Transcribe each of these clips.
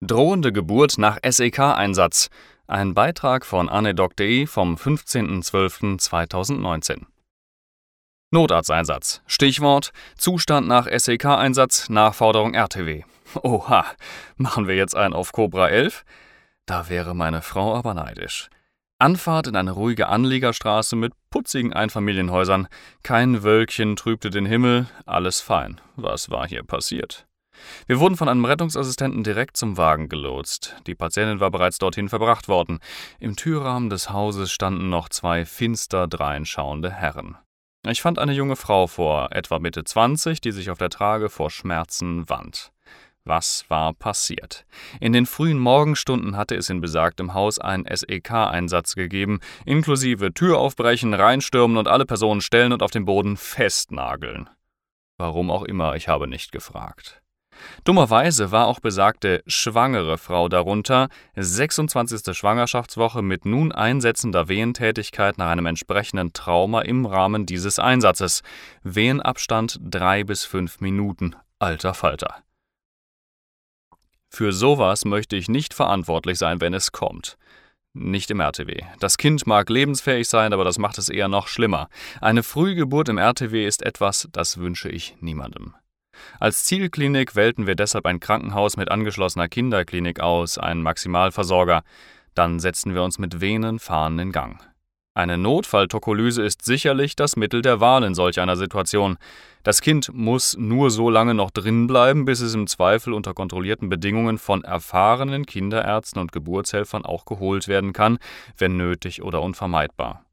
Drohende Geburt nach SEK-Einsatz. Ein Beitrag von anedoc.de vom 15.12.2019. Notarzteinsatz. Stichwort Zustand nach SEK-Einsatz, Nachforderung RTW. Oha, machen wir jetzt einen auf Cobra 11? Da wäre meine Frau aber neidisch. Anfahrt in eine ruhige Anliegerstraße mit putzigen Einfamilienhäusern. Kein Wölkchen trübte den Himmel, alles fein. Was war hier passiert? Wir wurden von einem Rettungsassistenten direkt zum Wagen gelotst. Die Patientin war bereits dorthin verbracht worden. Im Türrahmen des Hauses standen noch zwei finster dreinschauende Herren. Ich fand eine junge Frau vor, etwa Mitte 20, die sich auf der Trage vor Schmerzen wand. Was war passiert? In den frühen Morgenstunden hatte es in besagtem Haus einen SEK-Einsatz gegeben, inklusive Tür aufbrechen, reinstürmen und alle Personen stellen und auf dem Boden festnageln. Warum auch immer, ich habe nicht gefragt. Dummerweise war auch besagte schwangere Frau darunter, 26. Schwangerschaftswoche mit nun einsetzender Wehentätigkeit nach einem entsprechenden Trauma im Rahmen dieses Einsatzes. Wehenabstand drei bis fünf Minuten. Alter Falter. Für sowas möchte ich nicht verantwortlich sein, wenn es kommt. Nicht im RTW. Das Kind mag lebensfähig sein, aber das macht es eher noch schlimmer. Eine Frühgeburt im RTW ist etwas, das wünsche ich niemandem. Als Zielklinik wählten wir deshalb ein Krankenhaus mit angeschlossener Kinderklinik aus, einen Maximalversorger. Dann setzten wir uns mit Venen fahren in Gang. Eine Notfalltokolyse ist sicherlich das Mittel der Wahl in solch einer Situation. Das Kind muss nur so lange noch drin bleiben, bis es im Zweifel unter kontrollierten Bedingungen von erfahrenen Kinderärzten und Geburtshelfern auch geholt werden kann, wenn nötig oder unvermeidbar.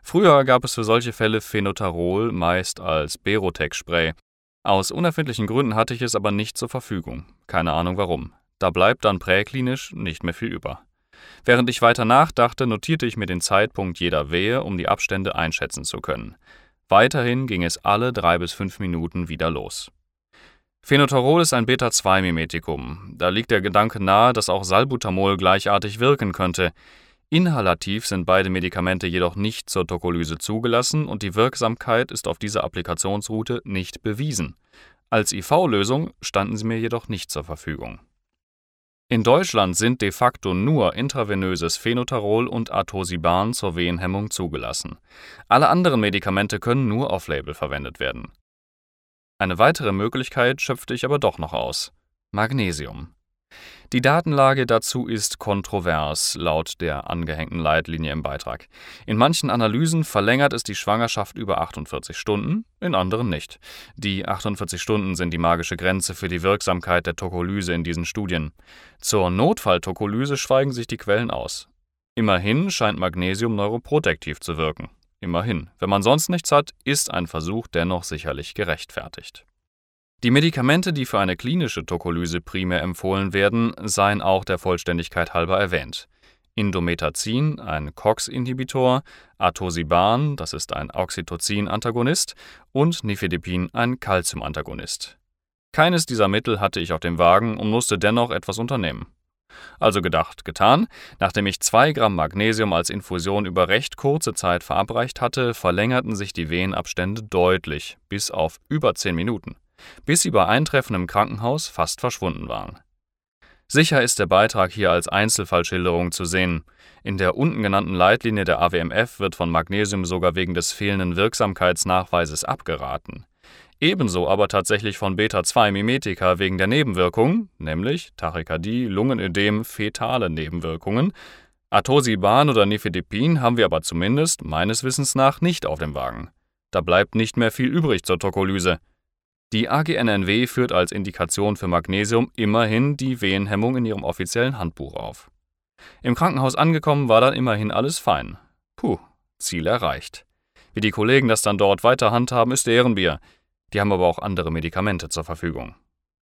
Früher gab es für solche Fälle Phenotarol, meist als Berotec-Spray. Aus unerfindlichen Gründen hatte ich es aber nicht zur Verfügung. Keine Ahnung warum. Da bleibt dann präklinisch nicht mehr viel über. Während ich weiter nachdachte, notierte ich mir den Zeitpunkt jeder Wehe, um die Abstände einschätzen zu können. Weiterhin ging es alle drei bis fünf Minuten wieder los. Phenotarol ist ein Beta-2-Mimetikum. Da liegt der Gedanke nahe, dass auch Salbutamol gleichartig wirken könnte. Inhalativ sind beide Medikamente jedoch nicht zur Tokolyse zugelassen und die Wirksamkeit ist auf dieser Applikationsroute nicht bewiesen. Als IV-Lösung standen sie mir jedoch nicht zur Verfügung. In Deutschland sind de facto nur intravenöses Phenotarol und Atosiban zur Wehenhemmung zugelassen. Alle anderen Medikamente können nur off-label verwendet werden. Eine weitere Möglichkeit schöpfte ich aber doch noch aus: Magnesium. Die Datenlage dazu ist kontrovers, laut der angehängten Leitlinie im Beitrag. In manchen Analysen verlängert es die Schwangerschaft über 48 Stunden, in anderen nicht. Die 48 Stunden sind die magische Grenze für die Wirksamkeit der Tokolyse in diesen Studien. Zur Notfalltokolyse schweigen sich die Quellen aus. Immerhin scheint Magnesium neuroprotektiv zu wirken. Immerhin. Wenn man sonst nichts hat, ist ein Versuch dennoch sicherlich gerechtfertigt. Die Medikamente, die für eine klinische Tokolyse primär empfohlen werden, seien auch der Vollständigkeit halber erwähnt: Indomethacin, ein COX-Inhibitor, Atosiban, das ist ein Oxytocin-Antagonist, und Nifedipin, ein Calcium-Antagonist. Keines dieser Mittel hatte ich auf dem Wagen und musste dennoch etwas unternehmen. Also gedacht, getan. Nachdem ich zwei Gramm Magnesium als Infusion über recht kurze Zeit verabreicht hatte, verlängerten sich die Wehenabstände deutlich, bis auf über zehn Minuten bis sie bei Eintreffen im Krankenhaus fast verschwunden waren. Sicher ist der Beitrag hier als Einzelfallschilderung zu sehen. In der unten genannten Leitlinie der AWMF wird von Magnesium sogar wegen des fehlenden Wirksamkeitsnachweises abgeraten. Ebenso aber tatsächlich von Beta-2-Mimetika wegen der Nebenwirkungen, nämlich Tachykardie, Lungenödem, fetale Nebenwirkungen. Atosiban oder Nifedipin haben wir aber zumindest meines Wissens nach nicht auf dem Wagen. Da bleibt nicht mehr viel übrig zur Tokolyse. Die AGNNW führt als Indikation für Magnesium immerhin die Wehenhemmung in ihrem offiziellen Handbuch auf. Im Krankenhaus angekommen war dann immerhin alles fein. Puh, Ziel erreicht. Wie die Kollegen das dann dort weiter handhaben, ist deren Bier. Die haben aber auch andere Medikamente zur Verfügung.